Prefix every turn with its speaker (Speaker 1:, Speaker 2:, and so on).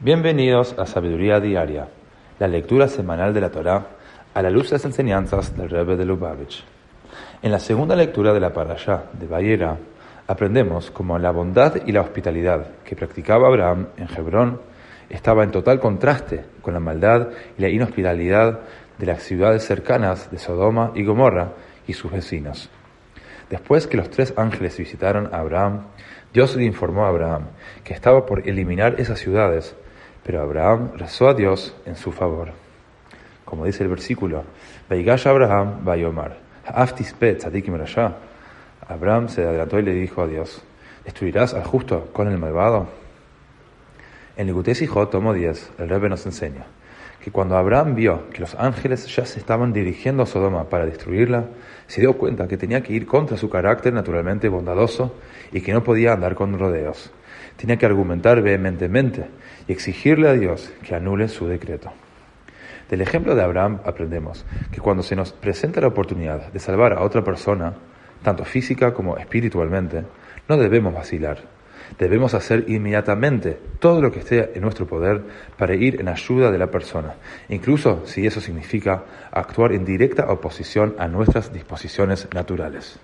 Speaker 1: Bienvenidos a Sabiduría Diaria, la lectura semanal de la Torá a la luz de las enseñanzas del Rebbe de Lubavitch. En la segunda lectura de la Parashá de Bayera, aprendemos cómo la bondad y la hospitalidad que practicaba Abraham en Hebrón estaba en total contraste con la maldad y la inhospitalidad de las ciudades cercanas de Sodoma y Gomorra y sus vecinos. Después que los tres ángeles visitaron a Abraham, Dios le informó a Abraham que estaba por eliminar esas ciudades pero Abraham rezó a Dios en su favor. Como dice el versículo, Abraham Abraham se adelantó y le dijo a Dios, ¿destruirás al justo con el malvado? En Ligutés Hijo, tomo 10, el Rebbe nos enseña que cuando Abraham vio que los ángeles ya se estaban dirigiendo a Sodoma para destruirla, se dio cuenta que tenía que ir contra su carácter naturalmente bondadoso y que no podía andar con rodeos. Tenía que argumentar vehementemente y exigirle a Dios que anule su decreto. Del ejemplo de Abraham aprendemos que cuando se nos presenta la oportunidad de salvar a otra persona, tanto física como espiritualmente, no debemos vacilar. Debemos hacer inmediatamente todo lo que esté en nuestro poder para ir en ayuda de la persona, incluso si eso significa actuar en directa oposición a nuestras disposiciones naturales.